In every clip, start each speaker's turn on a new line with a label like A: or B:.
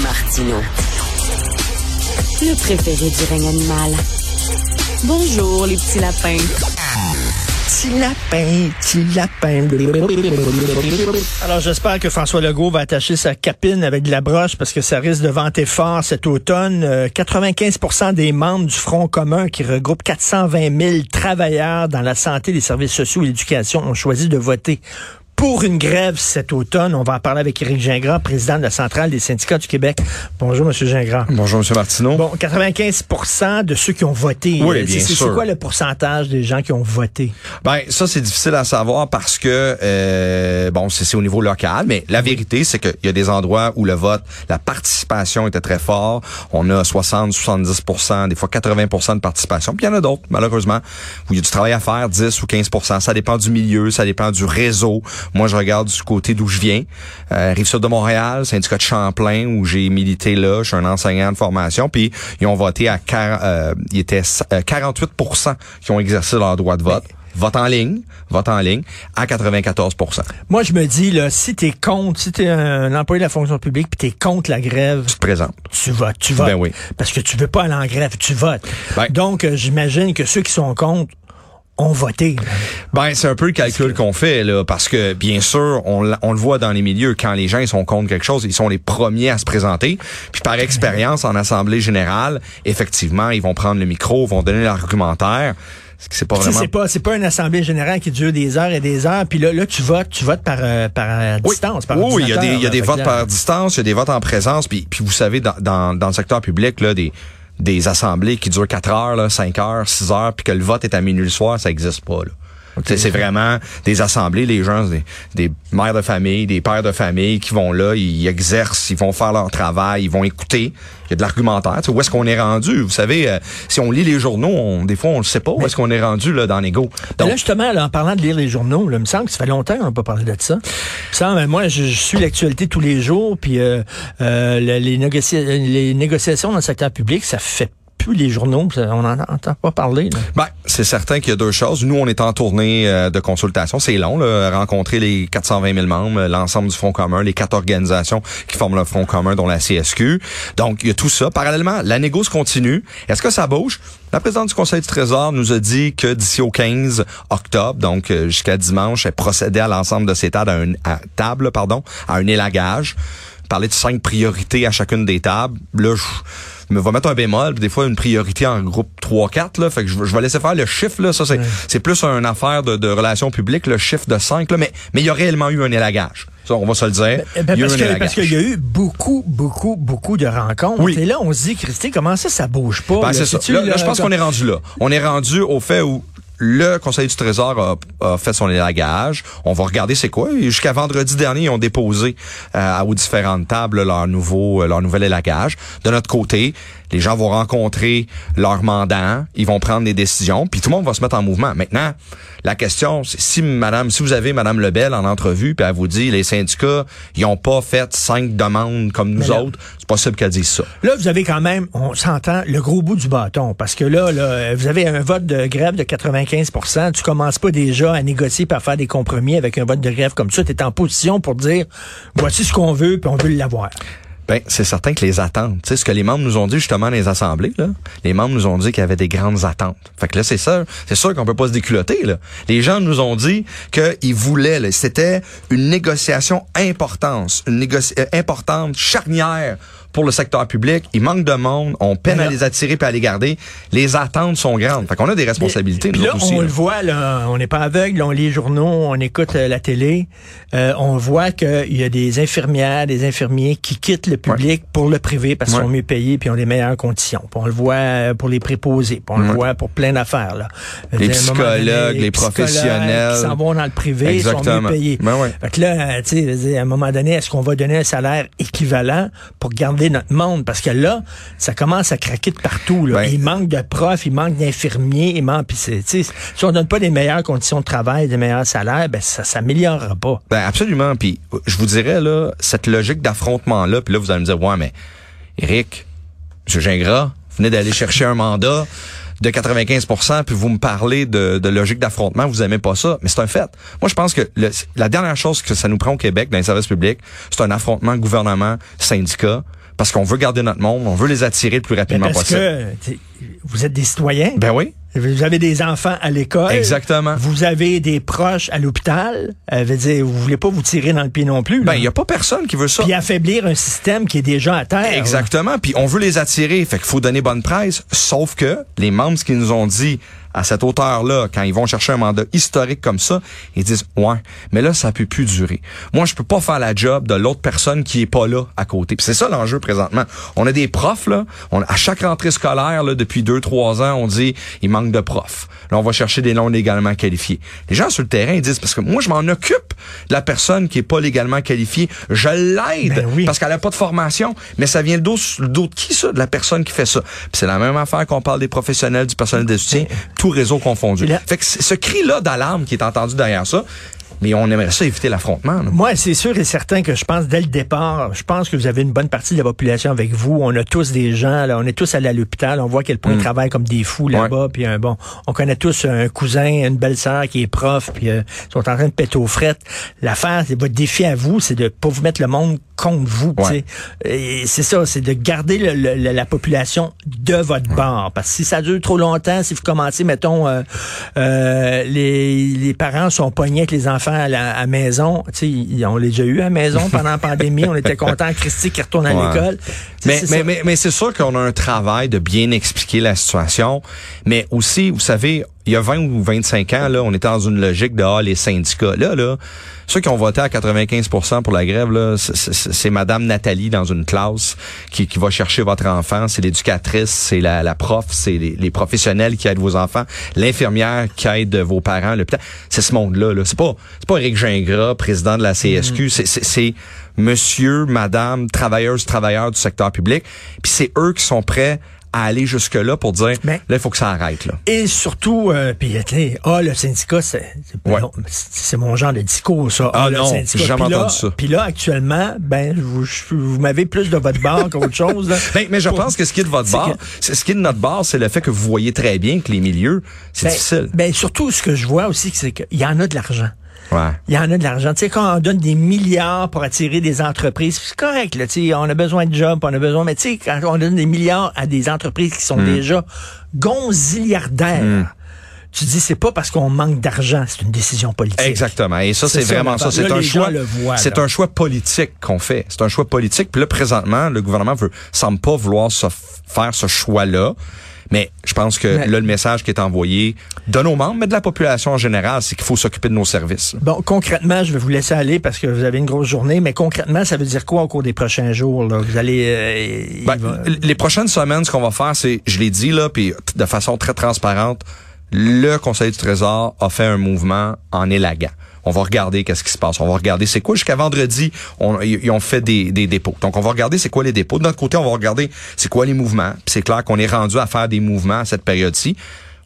A: Martino. Le préféré du règne animal. Bonjour, les petits lapins.
B: Petit lapin, petit lapin. Alors, j'espère que François Legault va attacher sa capine avec de la broche parce que ça risque de vanter fort cet automne. Euh, 95% des membres du Front commun qui regroupe 420 000 travailleurs dans la santé, les services sociaux et l'éducation ont choisi de voter pour une grève cet automne. On va en parler avec Éric Gingras, président de la Centrale des syndicats du Québec. Bonjour, M. Gingras.
C: Bonjour, M. Martineau.
B: Bon, 95% de ceux qui ont voté.
C: Oui,
B: euh,
C: bien
B: c'est,
C: sûr.
B: C'est quoi le pourcentage des gens qui ont voté?
C: Ben, ça, c'est difficile à savoir parce que, euh, bon, c'est, c'est au niveau local, mais la vérité, c'est qu'il y a des endroits où le vote, la participation était très fort. On a 60, 70% des fois 80% de participation. Puis il y en a d'autres, malheureusement, où il y a du travail à faire, 10 ou 15% Ça dépend du milieu, ça dépend du réseau. Moi, je regarde du côté d'où je viens. Euh, Rive-Sud de Montréal, syndicat de Champlain, où j'ai milité là. Je suis un enseignant de formation. Puis ils ont voté à... Euh, il était euh, 48% qui ont exercé leur droit de vote. Vote en ligne, vote en ligne, à 94%
B: Moi, je me dis, là, si t'es contre, si t'es un employé de la fonction publique puis t'es contre la grève,
C: Tu te présentes.
B: tu votes, tu votes.
C: Ben oui.
B: Parce que tu veux pas aller en grève, tu votes.
C: Ben-
B: Donc, euh, j'imagine que ceux qui sont contre ont voté.
C: Ben, c'est un peu le calcul qu'on fait, là, parce que, bien sûr, on, on le voit dans les milieux, quand les gens ils sont contre quelque chose, ils sont les premiers à se présenter. Puis par expérience, en Assemblée générale, effectivement, ils vont prendre le micro, vont donner l'argumentaire. C'est pas vraiment...
B: C'est pas, c'est pas une assemblée générale qui dure des heures et des heures. Puis là, là, tu votes, tu votes par, euh, par euh,
C: Oui.
B: distance, par
C: oui, il y a des, il y a des votes par distance, il y a des votes en présence, puis, puis vous savez, dans, dans, dans le secteur public, là, des, des assemblées qui durent 4 heures, là, 5 heures, 6 heures, puis que le vote est à minuit le soir, ça existe pas. Là. C'est- C'est vraiment des assemblées, les gens, des, des mères de famille, des pères de famille qui vont là, ils exercent, ils vont faire leur travail, ils vont écouter. Il y a de l'argumentaire. Où est-ce qu'on est rendu? Vous savez, euh, si on lit les journaux, on, des fois, on ne sait pas où est-ce qu'on est rendu là, dans l'ego.
B: Mais là, justement, là, en parlant de lire les journaux, là, il me semble que ça fait longtemps qu'on n'a pas parlé de ça. Semble, moi, je, je suis l'actualité tous les jours, puis euh, euh, les négociations dans le secteur public, ça fait plus les journaux, on n'en entend pas parler.
C: Ben, c'est certain qu'il y a deux choses. Nous, on est en tournée euh, de consultation. C'est long, là, rencontrer les 420 000 membres, l'ensemble du Front commun, les quatre organisations qui forment le Front commun, dont la CSQ. Donc, il y a tout ça. Parallèlement, la négoce continue. Est-ce que ça bouge? La présidente du Conseil du Trésor nous a dit que d'ici au 15 octobre, donc euh, jusqu'à dimanche, elle procédait à l'ensemble de ces tables, à, un, à table, pardon, à un élagage. Parler de cinq priorités à chacune des tables. Là, je me vais mettre un bémol, des fois une priorité en groupe 3-4, là. Fait que je, vais- je vais laisser faire le chiffre, là. Ça, c'est, c'est plus une affaire de, de relations publiques, le chiffre de 5, là. Mais, mais il y a réellement eu un élagage. Ça, on va se le dire.
B: Ben,
C: eu
B: parce que- qu'il y a eu beaucoup, beaucoup, beaucoup de rencontres.
C: Oui.
B: Et là, on se dit, Christy, comment ça, ça bouge pas?
C: Ben,
B: là?
C: c'est ça. Là, je pense qu'on est rendu là. On est rendu au fait où le Conseil du Trésor a, fait son élagage. On va regarder c'est quoi. Jusqu'à vendredi dernier, ils ont déposé euh, aux différentes tables leur nouveau, leur nouvel élagage. De notre côté, les gens vont rencontrer leur mandant, ils vont prendre des décisions, puis tout le monde va se mettre en mouvement. Maintenant, la question, c'est si Madame, si vous avez Madame Lebel en entrevue, puis elle vous dit les syndicats, ils ont pas fait cinq demandes comme nous
B: là-
C: autres, c'est possible qu'elle dise ça.
B: Là, vous avez quand même, on s'entend, le gros bout du bâton. Parce que là, là, vous avez un vote de grève de 95% Tu commences pas déjà à négocier par faire des compromis avec un vote de grève comme ça. Tu es en position pour dire, voici ce qu'on veut, puis on veut l'avoir.
C: Ben, c'est certain que les attentes, tu sais, ce que les membres nous ont dit justement dans les assemblées, là, les membres nous ont dit qu'il y avait des grandes attentes. Fait que là, c'est ça, c'est sûr qu'on peut pas se déculotter, là. Les gens nous ont dit qu'ils voulaient, c'était une négociation importante, une négoci- euh, importante, charnière pour le secteur public. Il manque de monde, on peine à les attirer puis à les garder. Les attentes sont grandes. Fait qu'on a des responsabilités, nous
B: là,
C: aussi.
B: on
C: là.
B: le voit, là, on n'est pas aveugle, on lit les journaux, on écoute euh, la télé, euh, on voit qu'il y a des infirmières, des infirmiers qui quittent le public pour le privé parce qu'ils
C: Ouais.
B: sont mieux payés puis ont des meilleures conditions. Puis on le voit euh, pour les préposés, puis on le voit pour plein d'affaires. Là.
C: Les
B: un moment donné,
C: psychologues, les
B: psychologues
C: professionnels.
B: qui s'en vont dans le privé, ils sont
C: Exactement.
B: mieux payés.
C: Ben.
B: Fait que là, euh, tu sais, à un moment donné, est-ce qu'on va donner un salaire équivalent pour garder notre monde? Parce que là, ça commence à craquer de partout. Là.
C: Ben-
B: il manque de profs, il manque d'infirmiers, il manque. Sais, si on donne pas des meilleures conditions de travail, des meilleurs salaires, ben ça s'améliorera pas.
C: Ben absolument. Puis je vous dirais là, cette logique d'affrontement là, puis là vous allez me dire ouais mais Eric, M. Gingras, vous venez d'aller chercher un mandat de 95% puis vous me parlez de, de logique d'affrontement, vous aimez pas ça, mais c'est un fait. Moi, je pense que le- la dernière chose que ça nous prend au Québec dans les services publics, c'est un affrontement gouvernement-syndicat, parce qu'on veut garder notre monde, on veut les attirer le plus rapidement
B: parce
C: possible.
B: que vous êtes des citoyens.
C: Ben oui.
B: Vous avez des enfants à l'école.
C: Exactement.
B: Vous avez des proches à l'hôpital. Euh, veut dire, vous voulez pas vous tirer dans le pied non plus.
C: Ben,
B: là.
C: il y a pas personne qui veut ça.
B: Puis affaiblir un système qui est déjà à terre.
C: Exactement. Puis on veut les attirer. Fait qu'il faut donner bonne presse. Sauf que les membres ce qu'ils nous ont dit à cette hauteur-là, quand ils vont chercher un mandat historique comme ça, ils disent ouais, mais là ça peut plus durer. Moi je peux pas faire la job de l'autre personne qui est pas là à côté. C'est ça l'enjeu présentement. On a des profs là, on, à chaque rentrée scolaire là depuis deux trois ans, on dit il manque de profs. Là on va chercher des noms légalement qualifiés. Les gens sur le terrain ils disent parce que moi je m'en occupe de la personne qui est pas légalement qualifiée, je l'aide
B: Ben oui.
C: parce qu'elle a pas de formation, mais ça vient le dos sur le dos de qui ça? De la personne qui fait ça. C'est la même affaire qu'on parle des professionnels, du personnel de soutien, tout réseau confondu.
B: Et là-
C: Fait que c- ce cri-là d'alarme qui est entendu derrière ça, mais on aimerait ça éviter l'affrontement.
B: Moi, c'est sûr et certain que je pense dès le départ, je pense que vous avez une bonne partie de la population avec vous. On a tous des gens, là, on est tous allés à l'hôpital, on voit à quel point ils travaillent comme des fous là-bas. Puis un bon, on connaît tous un cousin, une belle-sœur qui est prof, puis euh, ils sont en train de péter aux frettes. L'affaire, c'est votre défi à vous, c'est de pas vous mettre le monde contre vous.
C: Ouais.
B: Et C'est ça, c'est de garder le- le- le- la population de votre bord. Parce que si ça dure trop longtemps, si vous commencez, mettons, euh, euh, les, les parents sont pognés avec les enfants à la à maison, tu sais, ils- on l'a déjà eu à la maison pendant la pandémie, on était contents, Christy qui retourne à
C: Ouais.
B: l'école.
C: Mais, mais, mais c'est sûr qu'on a un travail de bien expliquer la situation. Mais aussi, vous savez, il y a 20 ou 25 ans, là, on était dans une logique de ah, les syndicats. Là, là, ceux qui ont voté à 95% pour la grève, là, c'est- Madame Nathalie dans une classe qui, qui va chercher votre enfant. C'est l'éducatrice, c'est la, la prof, c'est les, les professionnels qui aident vos enfants, l'infirmière qui aide vos parents, l'hôpital. C'est ce monde-là. Là. C'est pas c'est pas Eric Gingras, président de la CSQ. C'est- C'est c'est monsieur, madame, travailleuses, travailleurs du secteur public. Puis c'est eux qui sont prêts à aller jusque-là pour dire,
B: Mais-
C: là, il faut que ça arrête. Là.
B: Et surtout, euh, puis ah, le syndicat, c'est c'est-
C: Ouais.
B: mon genre de discours, ça.
C: Ah
B: le
C: non, j'ai jamais
B: là-
C: entendu ça.
B: Puis là, actuellement, ben, vous, vous m'avez plus de votre barre qu'autre chose. là.
C: Ben, mais je
B: Pour-
C: pense que ce qui est de votre bord,
B: que-
C: ce qui est de notre bord, c'est le fait que vous voyez très bien que les milieux, c'est
B: Ben,
C: difficile.
B: Ben, surtout, ce que je vois aussi, c'est qu'il y en a de l'argent.
C: Ouais.
B: Il y en a de l'argent. Tu sais, quand on donne des milliards pour attirer des entreprises, c'est correct, là, tu sais, on a besoin de jobs, on a besoin, mais tu sais, quand on donne des milliards à des entreprises qui sont
C: Hmm.
B: déjà gonziliardaires, tu dis, c'est pas parce qu'on manque d'argent, c'est une décision politique.
C: Exactement. Et ça,
B: C'est
C: vraiment ça. C'est un choix. C'est un choix politique qu'on fait. C'est un choix politique. Puis là, présentement, le gouvernement veut, semble pas vouloir se faire ce choix-là. Mais je pense que
B: Mais-
C: là, le message qui est envoyé de nos membres, mais de la population en général, c'est qu'il faut s'occuper de nos services.
B: Bon, concrètement, je vais vous laisser aller parce que vous avez une grosse journée, mais concrètement, ça veut dire quoi au cours des prochains jours? Là? Vous allez... euh,
C: Ben,
B: va-
C: Les prochaines semaines, ce qu'on va faire, c'est, je l'ai dit là, puis de façon très transparente, le Conseil du Trésor a fait un mouvement en élagant. On va regarder qu'est-ce qui se passe. On va regarder c'est quoi. Jusqu'à vendredi, ils ont fait des, des dépôts. Donc, on va regarder c'est quoi les dépôts. De notre côté, on va regarder c'est quoi les mouvements. C'est clair qu'on est rendu à faire des mouvements à cette période-ci.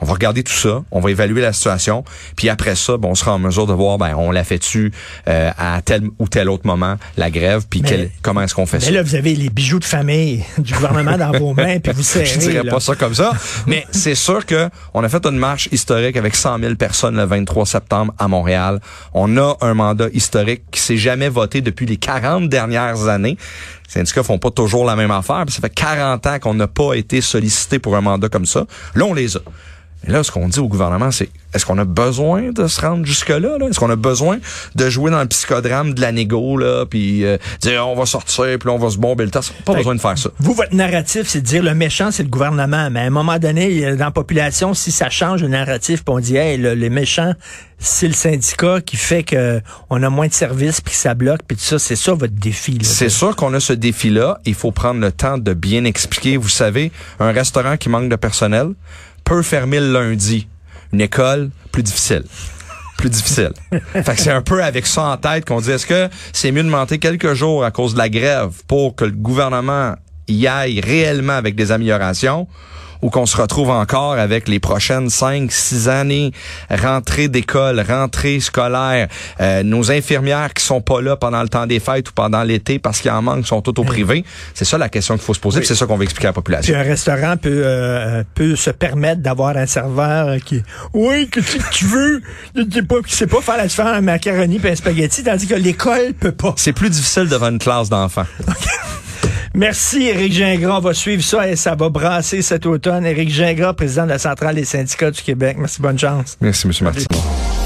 C: On va regarder tout ça, on va évaluer la situation, puis après ça, ben, on sera en mesure de voir, ben, on l'a fait-tu euh, à tel ou tel autre moment, la grève, puis
B: Mais-
C: quel- comment est-ce qu'on fait
B: mais
C: ça?
B: là, vous avez les bijoux de famille du gouvernement dans vos mains, puis vous serrez.
C: Je dirais
B: là.
C: pas ça comme ça, mais c'est sûr que on a fait une marche historique avec 100 000 personnes le 23 septembre à Montréal. On a un mandat historique qui s'est jamais voté depuis les 40 dernières années. Les syndicats font pas toujours la même affaire, ça fait 40 ans qu'on n'a pas été sollicité pour un mandat comme ça. Là, on les a. Et là, ce qu'on dit au gouvernement, c'est est-ce qu'on a besoin de se rendre jusque-là? Là? Est-ce qu'on a besoin de jouer dans le psychodrame de la négo, là, puis euh, dire on va sortir, puis on va se bomber le temps? Pas
B: Fait
C: besoin de faire ça.
B: Vous, votre narratif, c'est de dire le méchant, c'est le gouvernement. Mais à un moment donné, dans la population, si ça change le narratif, puis on dit, hey, le, le méchant, c'est le syndicat qui fait que on a moins de services, puis que ça bloque, puis tout ça, c'est ça votre défi.
C: C'est sûr qu'on a ce défi-là. Il faut prendre le temps de bien expliquer. Vous savez, un restaurant qui manque de personnel peut fermer le lundi. Une école, plus difficile. Plus difficile. fait que c'est un peu avec ça en tête qu'on dit est-ce que c'est mieux de monter quelques jours à cause de la grève pour que le gouvernement y aille réellement avec des améliorations ou qu'on se retrouve encore avec les prochaines cinq, six années, rentrée d'école, rentrée scolaire, euh, nos infirmières qui sont pas là pendant le temps des fêtes ou pendant l'été parce qu'il en manque, sont toutes au privé. C'est ça la question qu'il faut se poser, c'est ça qu'on va expliquer à la
B: Puis
C: population.
B: un restaurant peut euh, peut se permettre d'avoir un serveur qui oui que tu, tu veux tu sais pas qui sait pas faire la différence un macaroni et un spaghetti tandis que l'école peut pas.
C: C'est plus difficile devant une classe d'enfants.
B: Merci, Éric Gingras. On va suivre ça et ça va brasser cet automne. Éric Gingras, président de la Centrale des syndicats du Québec. Merci, bonne chance.
C: Merci, M. Martin.